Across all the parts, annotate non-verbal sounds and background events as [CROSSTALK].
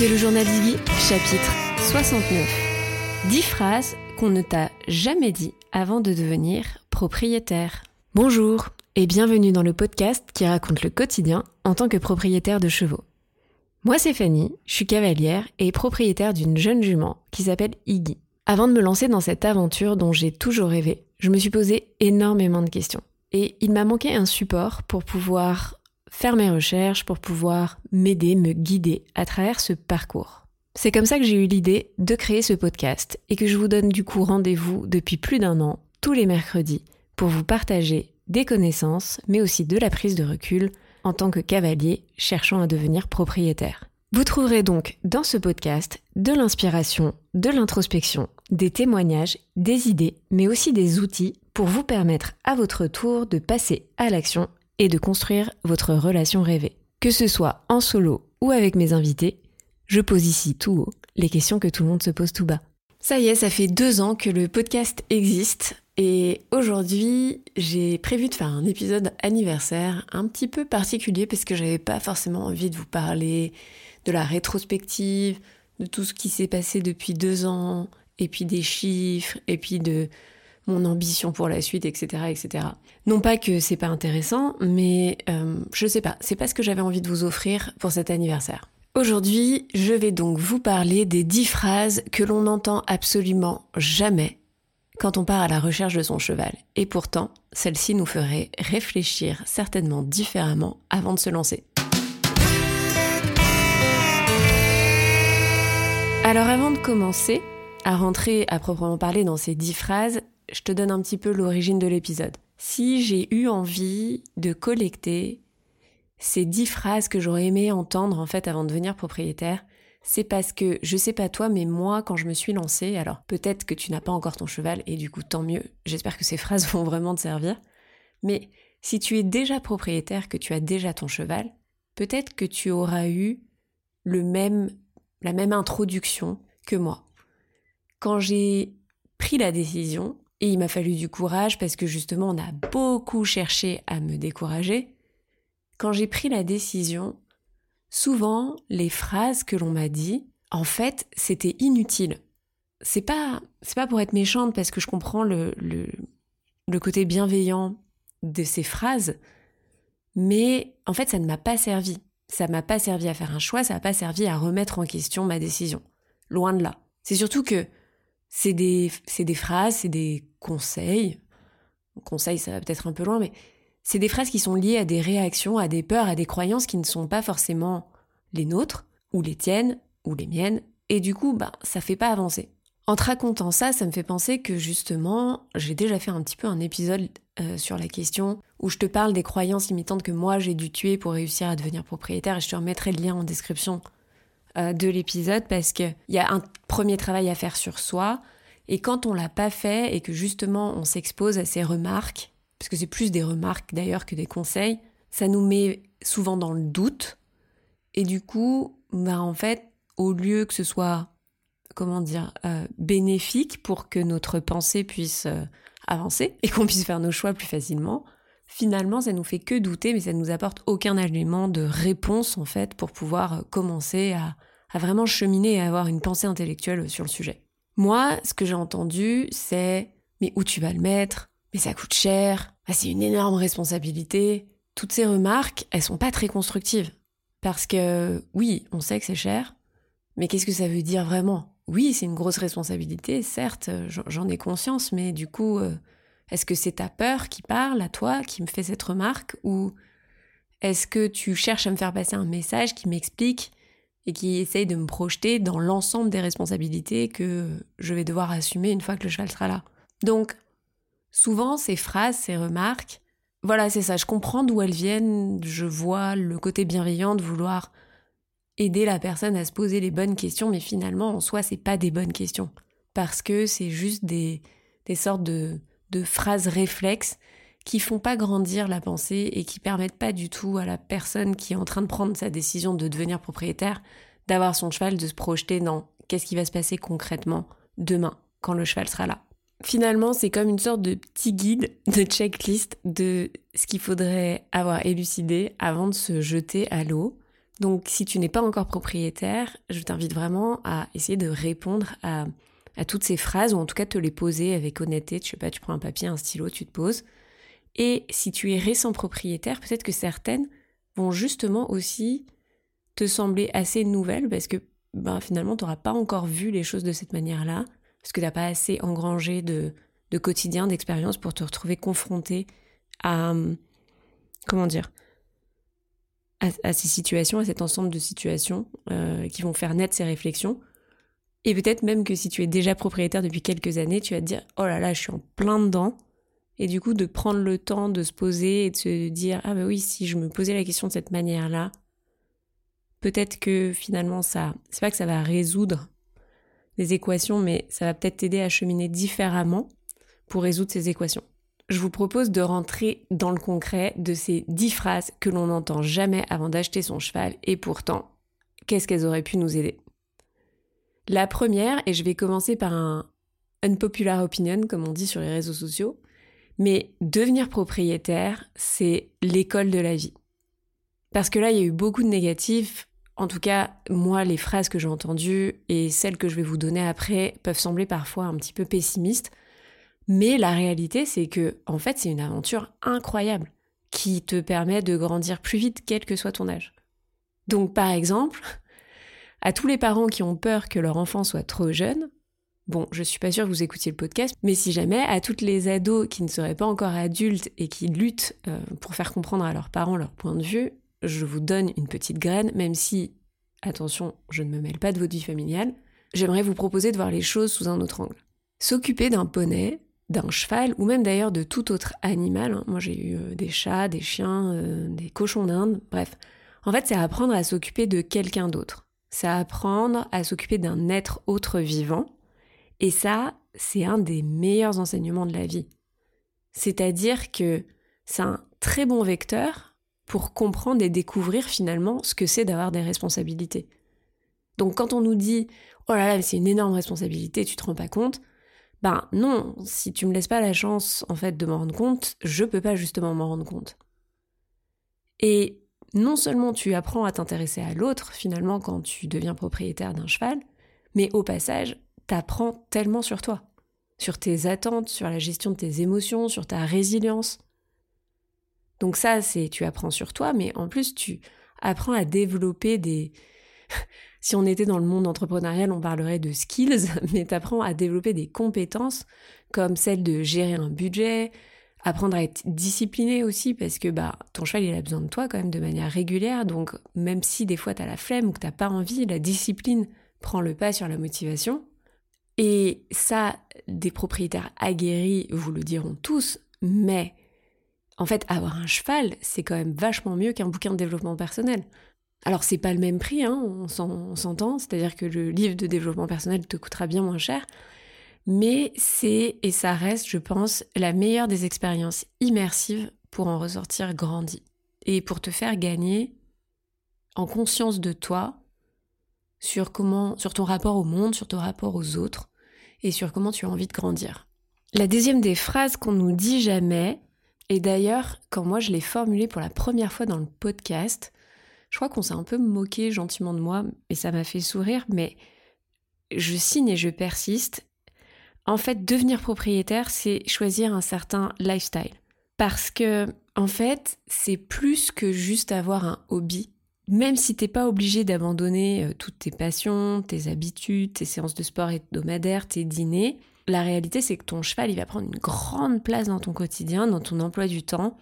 Écoutez le journal d'Iggy, chapitre 69. 10 phrases qu'on ne t'a jamais dit avant de devenir propriétaire. Bonjour et bienvenue dans le podcast qui raconte le quotidien en tant que propriétaire de chevaux. Moi c'est Fanny, je suis cavalière et propriétaire d'une jeune jument qui s'appelle Iggy. Avant de me lancer dans cette aventure dont j'ai toujours rêvé, je me suis posé énormément de questions. Et il m'a manqué un support pour pouvoir faire mes recherches, pour pouvoir m'aider, me guider à travers ce parcours. C'est comme ça que j'ai eu l'idée de créer ce podcast et que je vous donne du coup rendez-vous depuis plus d'un an, tous les mercredis, pour vous partager des connaissances, mais aussi de la prise de recul en tant que cavalier cherchant à devenir propriétaire. Vous trouverez donc dans ce podcast de l'inspiration, de l'introspection, des témoignages, des idées, mais aussi des outils pour vous permettre à votre tour de passer à l'action et de construire votre relation rêvée. Que ce soit en solo ou avec mes invités, je pose ici tout haut les questions que tout le monde se pose tout bas. Ça y est, ça fait deux ans que le podcast existe et aujourd'hui j'ai prévu de faire un épisode anniversaire un petit peu particulier parce que j'avais pas forcément envie de vous parler de la rétrospective, de tout ce qui s'est passé depuis deux ans, et puis des chiffres, et puis de mon ambition pour la suite, etc., etc. Non pas que c'est pas intéressant, mais euh, je sais pas, c'est pas ce que j'avais envie de vous offrir pour cet anniversaire. Aujourd'hui, je vais donc vous parler des dix phrases que l'on n'entend absolument jamais quand on part à la recherche de son cheval. Et pourtant, celles-ci nous feraient réfléchir certainement différemment avant de se lancer. Alors avant de commencer à rentrer à proprement parler dans ces dix phrases, je te donne un petit peu l'origine de l'épisode. Si j'ai eu envie de collecter ces dix phrases que j'aurais aimé entendre en fait avant de devenir propriétaire, c'est parce que je sais pas toi, mais moi quand je me suis lancée, alors peut-être que tu n'as pas encore ton cheval et du coup tant mieux, j'espère que ces phrases [LAUGHS] vont vraiment te servir, mais si tu es déjà propriétaire, que tu as déjà ton cheval, peut-être que tu auras eu le même, la même introduction que moi. Quand j'ai pris la décision et il m'a fallu du courage parce que justement on a beaucoup cherché à me décourager. Quand j'ai pris la décision, souvent les phrases que l'on m'a dit, en fait, c'était inutile. C'est pas c'est pas pour être méchante parce que je comprends le, le, le côté bienveillant de ces phrases, mais en fait ça ne m'a pas servi. Ça m'a pas servi à faire un choix, ça m'a pas servi à remettre en question ma décision. Loin de là. C'est surtout que c'est des, des phrases, c'est des conseils. Conseils, ça va peut-être un peu loin, mais c'est des phrases qui sont liées à des réactions, à des peurs, à des croyances qui ne sont pas forcément les nôtres, ou les tiennes, ou les miennes, et du coup, bah, ça fait pas avancer. En te racontant ça, ça me fait penser que justement, j'ai déjà fait un petit peu un épisode euh, sur la question où je te parle des croyances limitantes que moi j'ai dû tuer pour réussir à devenir propriétaire, et je te remettrai le lien en description euh, de l'épisode parce qu'il y a un premier travail à faire sur soi. Et quand on l'a pas fait et que justement on s'expose à ces remarques, parce que c'est plus des remarques d'ailleurs que des conseils, ça nous met souvent dans le doute. Et du coup, bah en fait, au lieu que ce soit, comment dire, euh, bénéfique pour que notre pensée puisse euh, avancer [LAUGHS] et qu'on puisse faire nos choix plus facilement, finalement, ça nous fait que douter, mais ça ne nous apporte aucun élément de réponse, en fait, pour pouvoir euh, commencer à, vraiment cheminer et avoir une pensée intellectuelle sur le sujet. Moi, ce que j'ai entendu, c'est mais où tu vas le mettre? Mais ça coûte cher ah, C'est une énorme responsabilité. Toutes ces remarques, elles sont pas très constructives. Parce que oui, on sait que c'est cher, mais qu'est-ce que ça veut dire vraiment? Oui, c'est une grosse responsabilité, certes, j'en ai conscience, mais du coup, euh, est-ce que c'est ta peur qui parle à toi, qui me fait cette remarque, ou est-ce que tu cherches à me faire passer un message qui m'explique et qui essaye de me projeter dans l'ensemble des responsabilités que je vais devoir assumer une fois que le cheval sera là Donc, souvent, ces phrases, ces remarques, voilà, c'est ça, je comprends d'où elles viennent, je vois le côté bienveillant de vouloir aider la personne à se poser les bonnes questions, mais finalement, en soi, c'est pas des bonnes questions. Parce que c'est juste des, sortes de phrases réflexes qui font pas grandir la pensée et qui permettent pas du tout à la personne qui est en train de prendre sa décision de devenir propriétaire d'avoir son cheval, de se projeter dans qu'est-ce qui va se passer concrètement demain quand le cheval sera là. Finalement, c'est comme une sorte de petit guide, de checklist de ce qu'il faudrait avoir élucidé avant de se jeter à l'eau. Donc si tu n'es pas encore propriétaire, je t'invite vraiment à essayer de répondre à, toutes ces phrases, ou en tout cas te les poser avec honnêteté. Tu sais pas, tu prends un papier, un stylo, tu te poses. Et si tu es récent propriétaire, peut-être que certaines vont justement aussi te sembler assez nouvelles parce que ben, finalement, tu n'auras pas encore vu les choses de cette manière-là, parce que tu n'as pas assez engrangé de, de quotidien, d'expérience pour te retrouver confronté à, comment dire, à, ces situations, à cet ensemble de situations euh, qui vont faire naître ces réflexions. Et peut-être même que si tu es déjà propriétaire depuis quelques années, tu vas te dire oh là là, je suis en plein dedans. Et du coup, de prendre le temps de se poser et de se dire ah bah oui, si je me posais la question de cette manière-là, peut-être que finalement ça, c'est pas que ça va résoudre les équations, mais ça va peut-être t'aider à cheminer différemment pour résoudre ces équations. Je vous propose de rentrer dans le concret de ces dix phrases que l'on n'entend jamais avant d'acheter son cheval et pourtant, qu'est-ce qu'elles auraient pu nous aider? La première, et je vais commencer par un unpopular opinion, comme on dit sur les réseaux sociaux, mais devenir propriétaire, c'est l'école de la vie. Parce que là, il y a eu beaucoup de négatifs. En tout cas, moi, les phrases que j'ai entendues et celles que je vais vous donner après peuvent sembler parfois un petit peu pessimistes. Mais la réalité, c'est que, en fait, c'est une aventure incroyable qui te permet de grandir plus vite, quel que soit ton âge. Donc, par exemple, à tous les parents qui ont peur que leur enfant soit trop jeune, bon, je suis pas sûre que vous écoutiez le podcast, mais si jamais, à toutes les ados qui ne seraient pas encore adultes et qui luttent euh, pour faire comprendre à leurs parents leur point de vue, je vous donne une petite graine, même si, attention, je ne me mêle pas de votre vie familiale, j'aimerais vous proposer de voir les choses sous un autre angle. S'occuper d'un poney, d'un cheval ou même d'ailleurs de tout autre animal. Hein. Moi j'ai eu euh, des chats, des chiens, euh, des cochons d'Inde, bref. En fait c'est apprendre à s'occuper de quelqu'un d'autre. C'est apprendre à s'occuper d'un être autre vivant. Et ça, c'est un des meilleurs enseignements de la vie. C'est-à-dire que c'est un très bon vecteur pour comprendre et découvrir finalement ce que c'est d'avoir des responsabilités. Donc quand on nous dit oh là là, c'est une énorme responsabilité, tu te rends pas compte, ben non, si tu me laisses pas la chance en fait de m'en rendre compte, je peux pas justement m'en rendre compte. Et non seulement tu apprends à t'intéresser à l'autre finalement quand tu deviens propriétaire d'un cheval, mais au passage, t'apprends tellement sur toi, sur tes attentes, sur la gestion de tes émotions, sur ta résilience. Donc ça, c'est tu apprends sur toi, mais en plus tu apprends à développer des [LAUGHS] si on était dans le monde entrepreneurial, on parlerait de skills, [LAUGHS] mais tu apprends à développer des compétences comme celle de gérer un budget, apprendre à être discipliné aussi parce que bah ton cheval il a besoin de toi quand même de manière régulière donc même si des fois tu as la flemme ou que t'as pas envie, la discipline prend le pas sur la motivation. Et ça, des propriétaires aguerris vous le diront tous, mais en fait, avoir un cheval, c'est quand même vachement mieux qu'un bouquin de développement personnel. Alors c'est pas le même prix, hein, on s'entend, c'est-à-dire que le livre de développement personnel te coûtera bien moins cher, mais c'est, et ça reste, je pense, la meilleure des expériences immersives pour en ressortir grandi et pour te faire gagner en conscience de toi sur comment, sur ton rapport au monde, sur ton rapport aux autres et sur comment tu as envie de grandir. La deuxième des phrases qu'on nous dit jamais, et d'ailleurs, quand moi je l'ai formulée pour la première fois dans le podcast, je crois qu'on s'est un peu moqué gentiment de moi et ça m'a fait sourire, mais je signe et je persiste. En fait, devenir propriétaire, c'est choisir un certain lifestyle. Parce que, en fait, c'est plus que juste avoir un hobby. Même si t'es pas obligé d'abandonner euh, toutes tes passions, tes habitudes, tes séances de sport hebdomadaires, tes dîners, la réalité c'est que ton cheval, il va prendre une grande place dans ton quotidien, dans ton emploi du temps,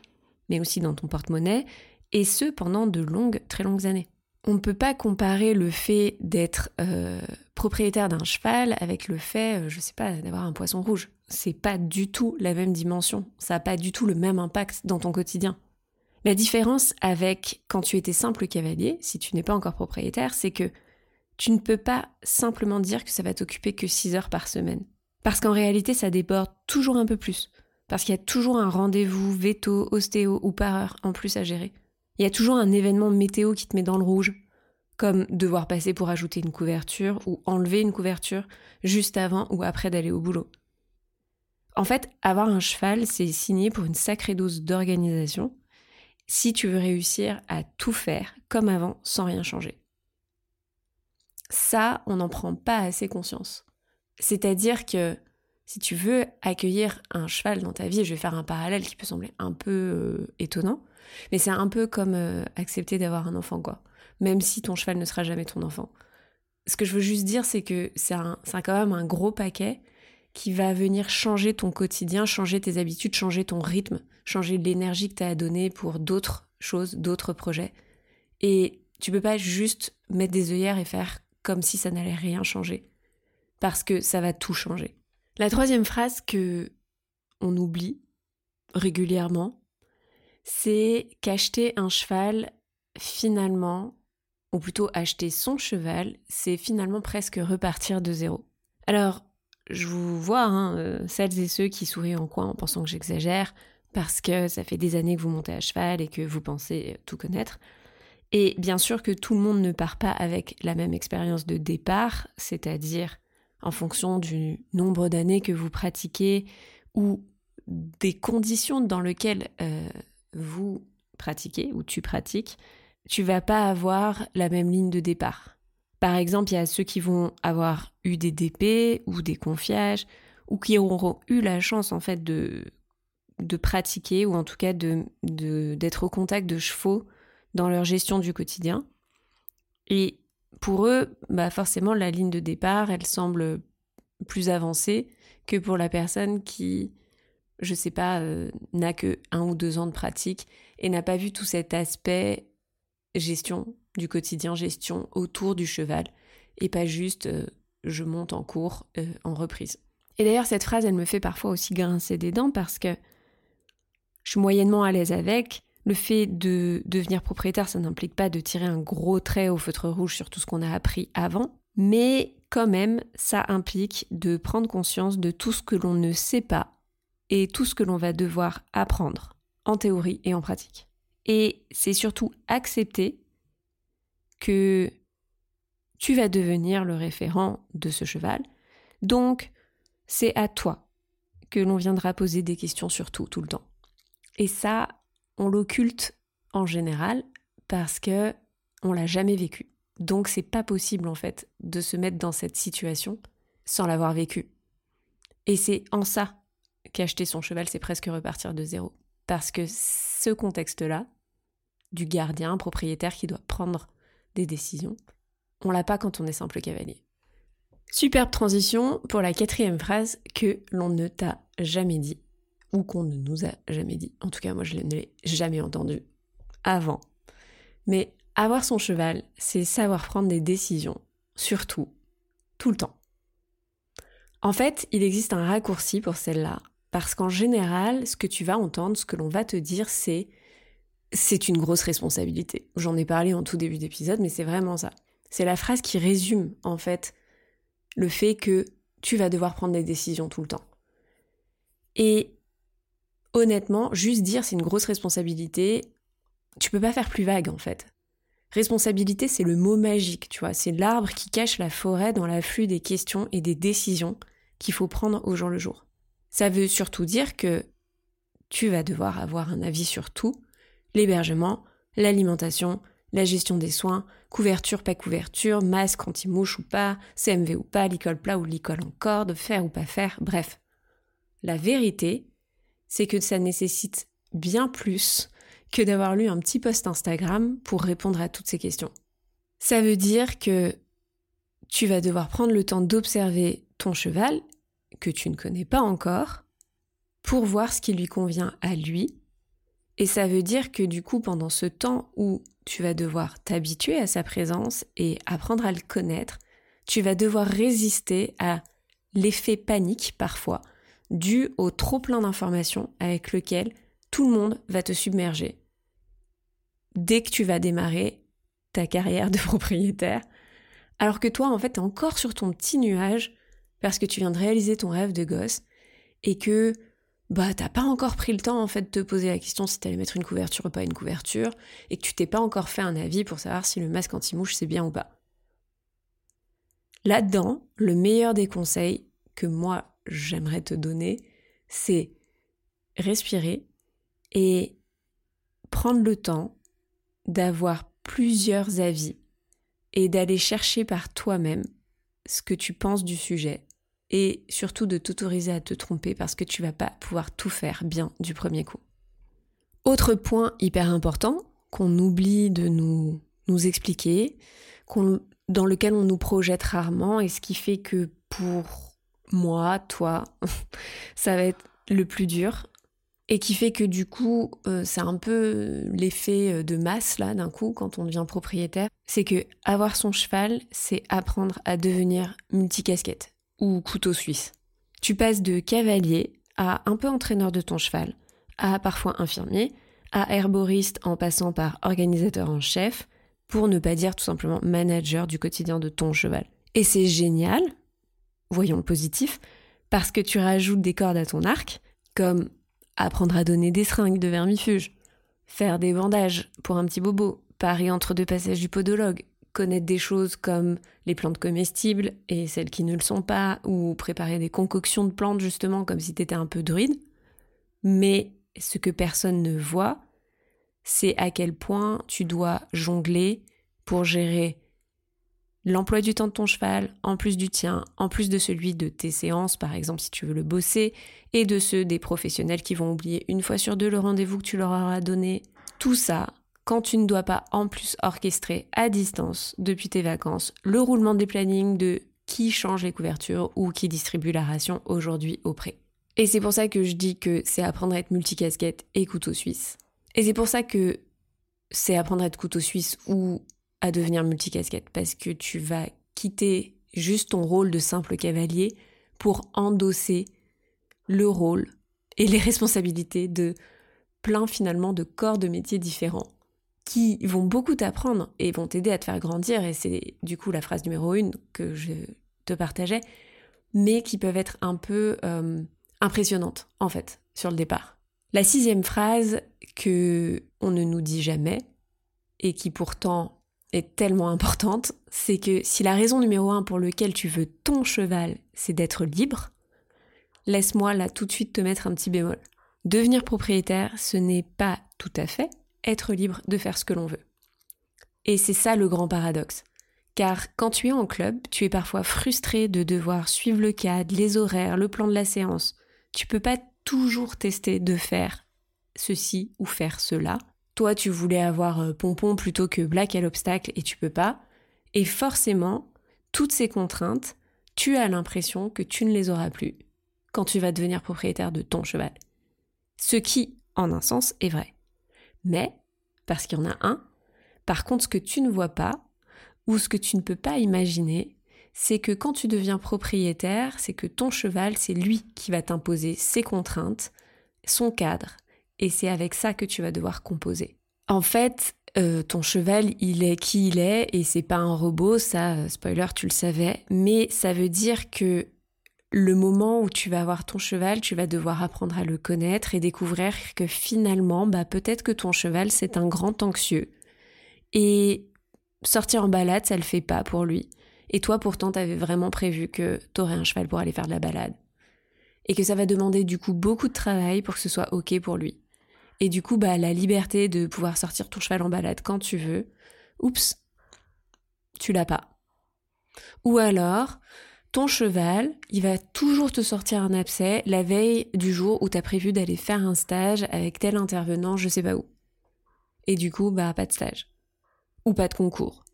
mais aussi dans ton porte-monnaie, et ce pendant de longues, très longues années. On ne peut pas comparer le fait d'être euh, propriétaire d'un cheval avec le fait, euh, je sais pas, d'avoir un poisson rouge. C'est pas du tout la même dimension. Ça n'a pas du tout le même impact dans ton quotidien. La différence avec quand tu étais simple cavalier, si tu n'es pas encore propriétaire, c'est que tu ne peux pas simplement dire que ça va t'occuper que 6 heures par semaine. Parce qu'en réalité, ça déborde toujours un peu plus. Parce qu'il y a toujours un rendez-vous veto, ostéo ou par heure en plus à gérer. Il y a toujours un événement météo qui te met dans le rouge, comme devoir passer pour ajouter une couverture ou enlever une couverture juste avant ou après d'aller au boulot. En fait, avoir un cheval, c'est signé pour une sacrée dose d'organisation. Si tu veux réussir à tout faire comme avant sans rien changer. Ça, on n'en prend pas assez conscience. C'est-à-dire que si tu veux accueillir un cheval dans ta vie, je vais faire un parallèle qui peut sembler un peu euh, étonnant, mais c'est un peu comme euh, accepter d'avoir un enfant, quoi. Même si ton cheval ne sera jamais ton enfant. Ce que je veux juste dire, c'est que c'est quand même un gros paquet qui va venir changer ton quotidien, changer tes habitudes, changer ton rythme, changer l'énergie que tu as à donner pour d'autres choses, d'autres projets. Et tu peux pas juste mettre des œillères et faire comme si ça n'allait rien changer. Parce que ça va tout changer. La troisième phrase que on oublie régulièrement, c'est qu'acheter un cheval, finalement, ou plutôt acheter son cheval, c'est finalement presque repartir de zéro. Alors, je vous vois, hein, euh, celles et ceux qui sourient en coin en pensant que j'exagère, parce que ça fait des années que vous montez à cheval et que vous pensez tout connaître. Et bien sûr que tout le monde ne part pas avec la même expérience de départ, c'est-à-dire en fonction du nombre d'années que vous pratiquez ou des conditions dans lesquelles euh, vous pratiquez ou tu pratiques, tu vas pas avoir la même ligne de départ. Par exemple, il y a ceux qui vont avoir eu des DP ou des confiages ou qui auront eu la chance en fait de, pratiquer ou en tout cas d'être au contact de chevaux dans leur gestion du quotidien. Et pour eux, bah forcément, la ligne de départ, elle semble plus avancée que pour la personne qui, je sais pas, euh, n'a que un ou deux ans de pratique et n'a pas vu tout cet aspect gestion du quotidien, gestion autour du cheval, et pas juste euh, je monte en cours euh, en reprise. Et d'ailleurs, cette phrase, elle me fait parfois aussi grincer des dents parce que je suis moyennement à l'aise avec. Le fait de devenir propriétaire, ça n'implique pas de tirer un gros trait au feutre rouge sur tout ce qu'on a appris avant, mais quand même, ça implique de prendre conscience de tout ce que l'on ne sait pas et tout ce que l'on va devoir apprendre en théorie et en pratique. Et c'est surtout accepter que tu vas devenir le référent de ce cheval. Donc, c'est à toi que l'on viendra poser des questions sur tout, tout le temps. Et ça, on l'occulte en général parce que on l'a jamais vécu. Donc c'est pas possible en fait de se mettre dans cette situation sans l'avoir vécu. Et c'est en ça qu'acheter son cheval, c'est presque repartir de zéro. Parce que ce contexte-là, du gardien, propriétaire qui doit prendre des décisions. On l'a pas quand on est simple cavalier. Superbe transition pour la quatrième phrase que l'on ne t'a jamais dit ou qu'on ne nous a jamais dit. En tout cas, moi je ne l'ai jamais entendu avant. Mais avoir son cheval, c'est savoir prendre des décisions, surtout, tout le temps. En fait, il existe un raccourci pour celle-là, parce qu'en général, ce que tu vas entendre, ce que l'on va te dire, c'est c'est une grosse responsabilité. J'en ai parlé en tout début d'épisode, mais c'est vraiment ça. C'est la phrase qui résume, en fait, le fait que tu vas devoir prendre des décisions tout le temps. Et honnêtement, juste dire c'est une grosse responsabilité, tu peux pas faire plus vague, en fait. Responsabilité, c'est le mot magique, tu vois, c'est l'arbre qui cache la forêt dans l'afflux des questions et des décisions qu'il faut prendre au jour le jour. Ça veut surtout dire que tu vas devoir avoir un avis sur tout, l'hébergement, l'alimentation, la gestion des soins, couverture, pas couverture, masque anti-mouche ou pas, CMV ou pas, l'école plat ou l'école en corde, faire ou pas faire, bref. La vérité, c'est que ça nécessite bien plus que d'avoir lu un petit post Instagram pour répondre à toutes ces questions. Ça veut dire que tu vas devoir prendre le temps d'observer ton cheval, que tu ne connais pas encore, pour voir ce qui lui convient à lui et ça veut dire que du coup, pendant ce temps où tu vas devoir t'habituer à sa présence et apprendre à le connaître, tu vas devoir résister à l'effet panique parfois, dû au trop plein d'informations avec lequel tout le monde va te submerger. Dès que tu vas démarrer ta carrière de [LAUGHS] propriétaire, alors que toi, en fait, t'es encore sur ton petit nuage parce que tu viens de réaliser ton rêve de gosse et que bah t'as pas encore pris le temps en fait de te poser la question si t'allais mettre une couverture ou pas une couverture, et que tu t'es pas encore fait un avis pour savoir si le masque anti-mouche c'est bien ou pas. Là-dedans, le meilleur des conseils que moi j'aimerais te donner, c'est respirer et prendre le temps d'avoir plusieurs avis et d'aller chercher par toi-même ce que tu penses du sujet et surtout de t'autoriser à te tromper parce que tu vas pas pouvoir tout faire bien du premier coup. Autre point hyper important qu'on oublie de nous, nous expliquer, dans lequel on nous projette rarement et ce qui fait que pour moi, toi, [LAUGHS] ça va être le plus dur et qui fait que du coup, euh, c'est un peu l'effet euh, de masse là d'un coup quand on devient propriétaire, c'est que avoir son cheval, c'est apprendre à devenir multicasquette ou couteau suisse. Tu passes de cavalier à un peu entraîneur de ton cheval, à parfois infirmier, à herboriste en passant par organisateur en chef, pour ne pas dire tout simplement manager du quotidien de ton cheval. Et c'est génial, voyons le positif, parce que tu rajoutes des cordes à ton arc, comme apprendre à donner des seringues de vermifuge, faire des bandages pour un petit bobo, parier entre deux passages du podologue, connaître des choses comme les plantes comestibles et celles qui ne le sont pas, ou préparer des concoctions de plantes justement comme si tu étais un peu druide. Mais ce que personne ne voit, c'est à quel point tu dois jongler pour gérer l'emploi du temps de ton cheval, en plus du tien, en plus de celui de tes séances, par exemple si tu veux le bosser, et de ceux des professionnels qui vont oublier une fois sur deux le rendez-vous que tu leur auras donné. Tout ça, quand tu ne dois pas en plus orchestrer à distance, depuis tes vacances, le roulement des plannings de qui change les couvertures ou qui distribue la ration aujourd'hui auprès. Et c'est pour ça que je dis que c'est apprendre à être multicasquette et couteau suisse. Et c'est pour ça que c'est apprendre à être couteau suisse ou à devenir multicasquette parce que tu vas quitter juste ton rôle de simple cavalier pour endosser le rôle et les [LAUGHS] responsabilités de plein finalement de corps de métiers différents qui vont beaucoup t'apprendre et vont t'aider à te faire grandir et c'est du coup la phrase numéro une que je te partageais mais qui peuvent être un peu euh, impressionnantes en fait sur le départ. La sixième phrase que on ne nous dit jamais et qui pourtant est tellement importante, c'est que si la raison numéro un pour laquelle tu veux ton cheval, c'est d'être libre, laisse-moi là tout de suite te mettre un petit bémol. Devenir propriétaire, ce n'est pas tout à fait être libre de faire ce que l'on veut. Et c'est ça le grand paradoxe. Car quand tu es en club, tu es parfois frustré de devoir suivre le cadre, les horaires, le plan de la séance. Tu peux pas toujours tester de faire ceci ou faire cela. Toi, tu voulais avoir euh, pompon plutôt que black à l'obstacle et tu peux pas. Et forcément, toutes ces contraintes, tu as l'impression que tu ne les auras plus quand tu vas devenir propriétaire de ton cheval. Ce qui, en un sens, est vrai. Mais, parce qu'il y en a un, par contre, ce que tu ne vois pas, ou ce que tu ne peux pas imaginer, c'est que quand tu deviens propriétaire, c'est que ton cheval, c'est lui qui va t'imposer ses contraintes, son cadre, et c'est avec ça que tu vas devoir composer. En fait, euh, ton cheval, il est qui il est et c'est pas un robot, ça, euh, spoiler, tu le savais, mais ça veut dire que le moment où tu vas avoir ton cheval, tu vas devoir apprendre à le connaître et découvrir que finalement, bah peut-être que ton cheval c'est un grand anxieux et sortir en balade, ça le fait pas pour lui. Et toi, pourtant, t'avais vraiment prévu que t'aurais un cheval pour aller faire de la balade. Et que ça va demander du coup beaucoup de travail pour que ce soit ok pour lui. Et du coup, bah, la liberté de pouvoir sortir ton cheval en balade quand tu veux, oups, tu l'as pas. Ou alors, ton cheval, il va toujours te sortir un abcès la veille du jour où tu as prévu d'aller faire un stage avec tel intervenant, je sais pas où. Et du coup, bah, pas de stage. Ou pas de concours.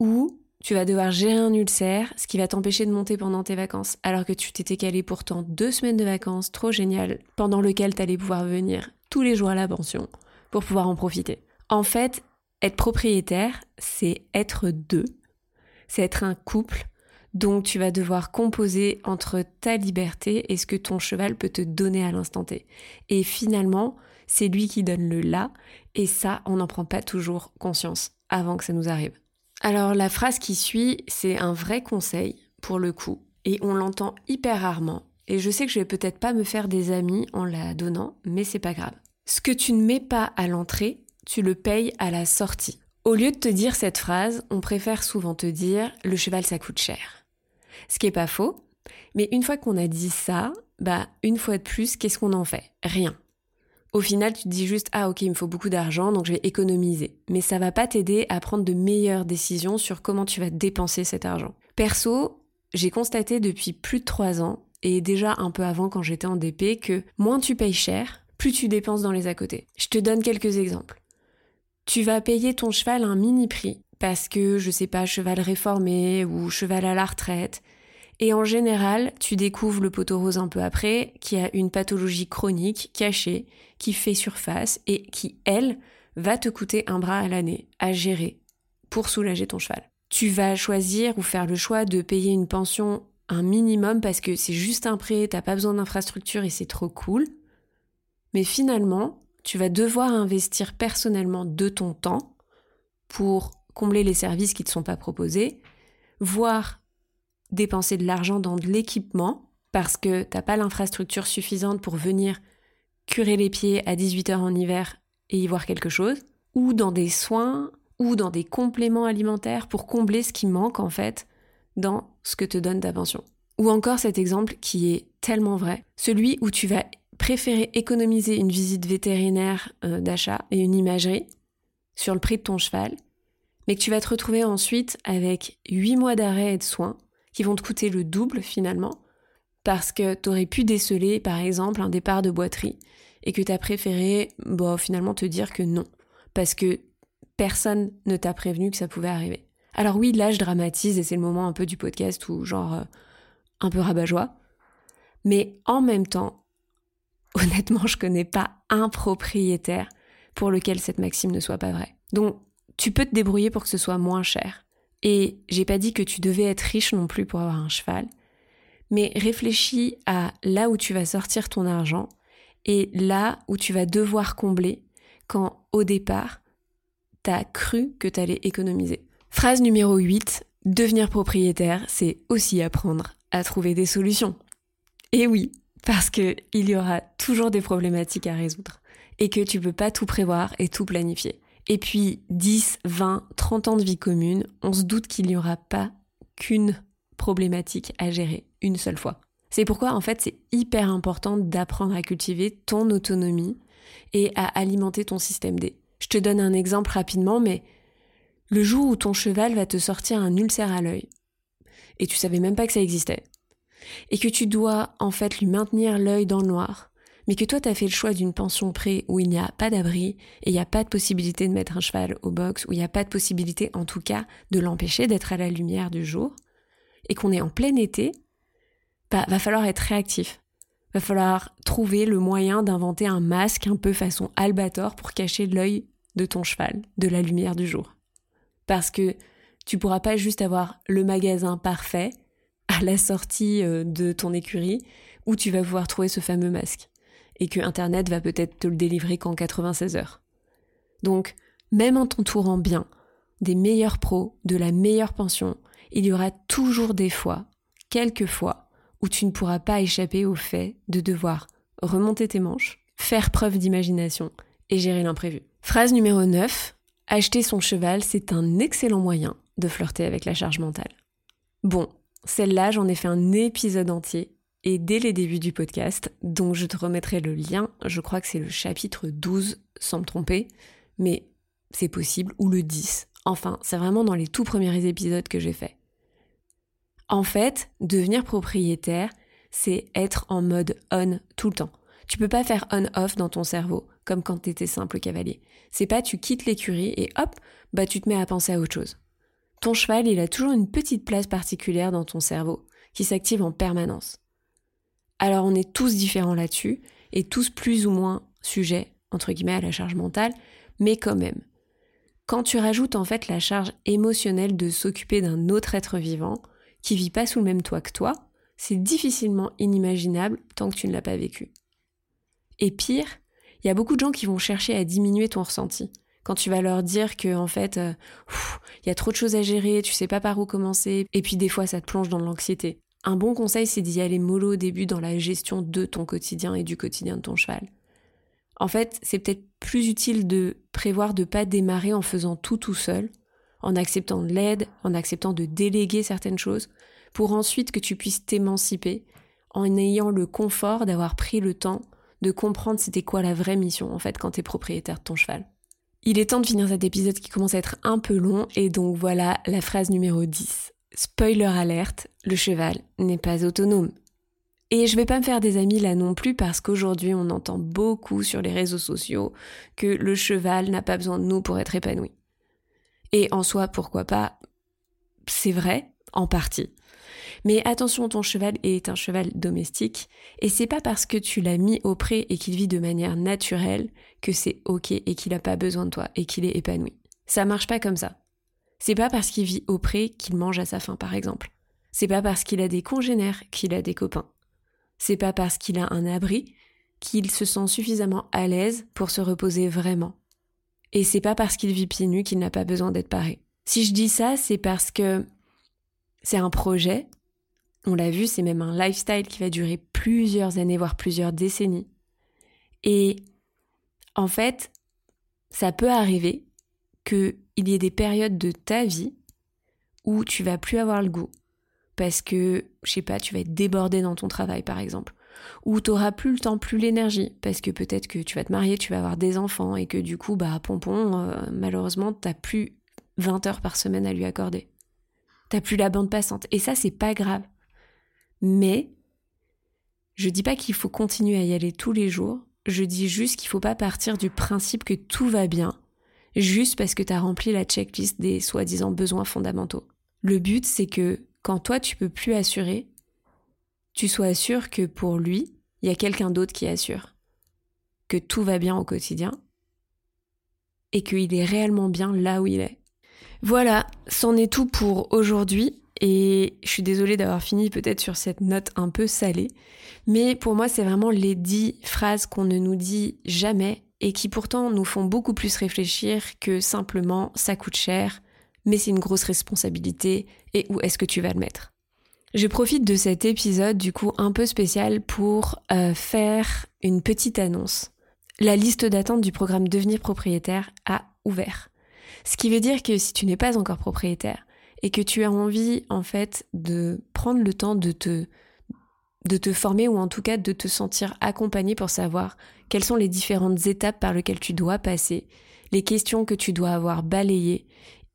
Ou tu vas devoir gérer un ulcère, ce qui va t'empêcher de monter pendant tes vacances, alors que tu t'étais calé pourtant deux semaines de vacances, trop génial, pendant lequel t'allais pouvoir venir tous les jours à la pension pour pouvoir en profiter. En fait, être propriétaire, c'est être deux, c'est être un couple, donc tu vas devoir composer entre ta liberté et ce que ton cheval peut te donner à l'instant T. Et finalement, c'est lui qui donne le là, et ça, on n'en prend pas toujours conscience avant que ça nous arrive. Alors la phrase qui suit, c'est un vrai conseil pour le coup, et on l'entend hyper rarement. Et je sais que je vais peut-être pas me faire des amis en la donnant, mais c'est pas grave. Ce que tu ne mets pas à l'entrée, tu le payes à la sortie. Au lieu de te dire cette phrase, on préfère souvent te dire le cheval ça coûte cher. Ce qui est pas faux, mais une fois qu'on a dit ça, bah une fois de plus, qu'est-ce qu'on en fait? Rien. Au final, tu te dis juste ah ok, il me faut beaucoup d'argent, donc je vais économiser. Mais ça va pas t'aider à prendre de meilleures décisions sur comment tu vas dépenser cet argent. Perso, j'ai constaté depuis plus de trois ans, et déjà un peu avant quand j'étais en DP, que moins tu payes cher, plus tu dépenses dans les à côté. Je te donne quelques exemples. Tu vas payer ton cheval un mini prix parce que, je sais pas, cheval réformé ou cheval à la retraite. Et en général, tu découvres le poteau rose un peu après, qui a une pathologie chronique cachée, qui fait surface et qui, elle, va te coûter un bras à l'année à gérer pour soulager ton cheval. Tu vas choisir ou faire le choix de payer une pension un minimum parce que c'est juste un prêt, t'as pas besoin d'infrastructure et c'est trop cool. Mais finalement, tu vas devoir investir personnellement de ton temps pour combler les services qui ne sont pas proposés, voire dépenser de l'argent dans de l'équipement parce que t'as pas l'infrastructure suffisante pour venir curer les pieds à 18h en hiver et y voir quelque chose, ou dans des soins, ou dans des compléments alimentaires pour combler ce qui manque en fait dans ce que te donne ta pension. Ou encore cet exemple qui est tellement vrai, celui où tu vas préférer économiser une visite vétérinaire euh, d'achat et une imagerie sur le prix de ton cheval, mais que tu vas te retrouver ensuite avec 8 mois d'arrêt et de soins qui vont te coûter le double finalement, parce que tu aurais pu déceler par exemple un départ de boiterie et que tu as préféré finalement te dire que non, parce que personne ne t'a prévenu que ça pouvait arriver. Alors oui, là je dramatise et c'est le moment un peu du podcast où genre euh, un peu rabat-joie, mais en même temps, [LAUGHS] honnêtement, je connais pas un propriétaire pour lequel cette maxime ne soit pas vraie. Donc tu peux te débrouiller pour que ce soit moins cher. Et j'ai pas dit que tu devais être riche non plus pour avoir un cheval, mais réfléchis à là où tu vas sortir ton argent et là où tu vas devoir combler quand au départ, t'as cru que t'allais économiser. Phrase numéro 8, devenir propriétaire, c'est aussi apprendre à trouver des solutions. Et oui, parce qu'il y aura toujours des problématiques à résoudre et que tu peux pas tout prévoir et tout planifier. Et puis 10, 20, 30 ans de vie commune, on se doute qu'il n'y aura pas qu'une problématique à gérer une seule fois. C'est pourquoi en fait c'est hyper important d'apprendre à cultiver ton autonomie et à alimenter ton système D. Je te donne un exemple rapidement, mais le jour où ton cheval va te sortir un ulcère à l'œil, et tu savais même pas que ça existait, et que tu dois en fait lui maintenir l'œil dans le noir, mais que toi tu as fait le choix d'une pension pré où il n'y a pas d'abri et il n'y a pas de possibilité de mettre un cheval au box, où il n'y a pas de possibilité en tout cas de l'empêcher d'être à la lumière du jour, et qu'on est en plein été, bah, va falloir être réactif. Va falloir trouver le moyen d'inventer un masque un peu façon albator pour cacher l'œil de ton cheval de la lumière du jour. Parce que tu pourras pas juste avoir le magasin parfait à la sortie euh, de ton écurie où tu vas pouvoir trouver ce fameux masque et que Internet va peut-être te le délivrer qu'en 96 heures. Donc, même en t'entourant bien des meilleurs pros, de la meilleure pension, il y aura toujours des fois, quelques fois, où tu ne pourras pas échapper au fait de devoir remonter tes manches, faire preuve d'imagination et gérer l'imprévu. Phrase numéro 9. Acheter son cheval, c'est un excellent moyen de flirter avec la charge mentale. Bon, celle-là, j'en ai fait un épisode entier et dès les débuts du podcast, dont je te remettrai le lien, je crois que c'est le chapitre 12 sans me tromper, mais c'est possible, ou le 10. Enfin, c'est vraiment dans les tout premiers épisodes que j'ai fait. En fait, devenir propriétaire, c'est être en mode on tout le temps. Tu peux pas faire on-off dans ton cerveau, comme quand tu étais simple cavalier. C'est pas tu quittes l'écurie et hop, bah tu te mets à penser à autre chose. Ton cheval, il a toujours une petite place particulière dans ton cerveau, qui s'active en permanence. Alors on est tous différents là-dessus, et tous plus ou moins sujets, entre guillemets, à la charge mentale, mais quand même. Quand tu rajoutes en fait la charge émotionnelle de s'occuper d'un autre être vivant, qui vit pas sous le même toit que toi, c'est difficilement inimaginable tant que tu ne l'as pas vécu. Et pire, il y a beaucoup de gens qui vont chercher à diminuer ton ressenti. Quand tu vas leur dire que en fait, euh, il y a trop de choses à gérer, tu sais pas par où commencer, et puis des fois ça te plonge dans l'anxiété. Un bon conseil, c'est d'y aller mollo au début dans la gestion de ton quotidien et du quotidien de ton cheval. En fait, c'est peut-être plus utile de prévoir de pas démarrer en faisant tout tout seul, en acceptant de l'aide, en acceptant de déléguer certaines choses, pour ensuite que tu puisses t'émanciper en ayant le confort d'avoir pris le temps de comprendre c'était quoi la vraie mission en fait quand tu es propriétaire de ton cheval. Il est temps de finir cet épisode qui commence à être un peu long et donc voilà la phrase numéro 10. Spoiler alerte, le cheval n'est pas autonome. Et je vais pas me faire des amis là non plus parce qu'aujourd'hui on entend beaucoup sur les réseaux sociaux que le cheval n'a pas besoin de nous pour être épanoui. Et en soi, pourquoi pas? C'est vrai, en partie. Mais attention, ton cheval est un cheval domestique, et c'est pas parce que tu l'as mis au pré et qu'il vit de manière naturelle que c'est ok et qu'il n'a pas besoin de toi et qu'il est épanoui. Ça marche pas comme ça. C'est pas parce qu'il vit au pré qu'il mange à sa faim, par exemple. C'est pas parce qu'il a des congénères qu'il a des copains. C'est pas parce qu'il a un abri qu'il se sent suffisamment à l'aise pour se reposer vraiment. Et c'est pas parce qu'il vit pieds nus qu'il n'a pas besoin d'être paré. Si je dis ça, c'est parce que c'est un projet on l'a vu, c'est même un lifestyle qui va durer plusieurs années, voire plusieurs décennies. Et en fait, ça peut arriver qu'il y ait des périodes de ta vie où tu vas plus avoir le goût. Parce que, je sais pas, tu vas être débordé dans ton travail, par exemple. Ou tu n'auras plus le temps, plus l'énergie. Parce que peut-être que tu vas te marier, tu vas avoir des enfants et que du coup, bah, pompon, euh, malheureusement, t'as plus 20 heures par semaine à lui accorder. T'as plus la bande passante. Et ça, c'est pas grave. Mais je dis pas qu'il faut continuer à y aller tous les jours, je dis juste qu'il faut pas partir du principe que tout va bien, juste parce que tu as rempli la checklist des soi-disant besoins fondamentaux. Le but, c'est que quand toi tu peux plus assurer, tu sois sûr que pour lui, il y a quelqu'un d'autre qui assure, que tout va bien au quotidien, et qu'il est réellement bien là où il est. Voilà, c'en est tout pour aujourd'hui. Et je suis désolée d'avoir fini peut-être sur cette note un peu salée, mais pour moi c'est vraiment les dix phrases qu'on ne nous dit jamais et qui pourtant nous font beaucoup plus réfléchir que simplement ça coûte cher, mais c'est une grosse responsabilité et où est-ce que tu vas le mettre? Je profite de cet épisode du coup un peu spécial pour euh, faire une petite annonce. La liste d'attente du programme Devenir propriétaire a ouvert. Ce qui veut dire que si tu n'es pas encore propriétaire, et que tu as envie en fait de prendre le temps de te de te former ou en tout cas de te sentir accompagné pour savoir quelles sont les différentes étapes par lesquelles tu dois passer, les questions que tu dois avoir balayées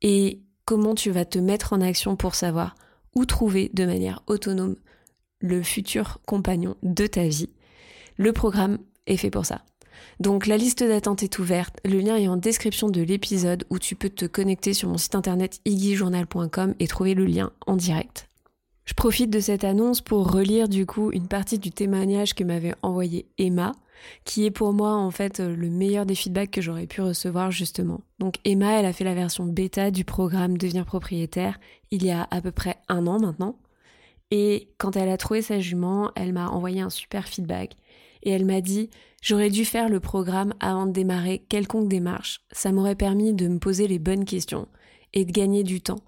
et comment tu vas te mettre en action pour savoir où trouver de manière autonome le futur compagnon de ta vie. Le programme est fait pour ça. Donc la liste d'attente est ouverte, le lien est en description de l'épisode où tu peux te connecter sur mon site internet iggyjournal.com et trouver le lien en direct. Je profite de cette annonce pour relire du coup une partie du témoignage que m'avait envoyé Emma, qui est pour moi en fait le meilleur des feedbacks que j'aurais pu recevoir justement. Donc Emma, elle a fait la version bêta du programme Devenir propriétaire il y a à peu près un an maintenant. Et quand elle a trouvé sa jument, elle m'a envoyé un super feedback et elle m'a dit J'aurais dû faire le programme avant de démarrer quelconque démarche. Ça m'aurait permis de me poser les bonnes questions et de gagner du temps.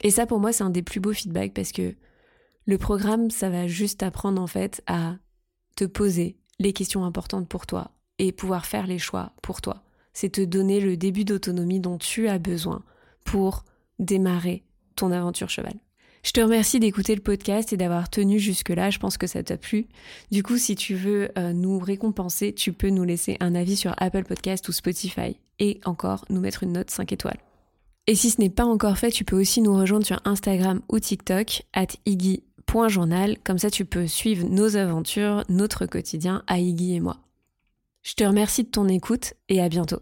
Et ça, pour moi, c'est un des plus beaux feedbacks parce que le programme, ça va juste apprendre en fait à te poser les questions importantes pour toi et pouvoir faire les choix pour toi. C'est te donner le début d'autonomie dont tu as besoin pour démarrer ton aventure cheval. Je te remercie d'écouter le podcast et d'avoir tenu jusque-là. Je pense que ça t'a plu. Du coup, si tu veux euh, nous récompenser, tu peux nous laisser un avis sur Apple Podcast ou Spotify et encore nous mettre une note 5 étoiles. Et si ce n'est pas encore fait, tu peux aussi nous rejoindre sur Instagram ou TikTok at iggy.journal. Comme ça, tu peux suivre nos aventures, notre quotidien à et moi. Je te remercie de ton écoute et à bientôt.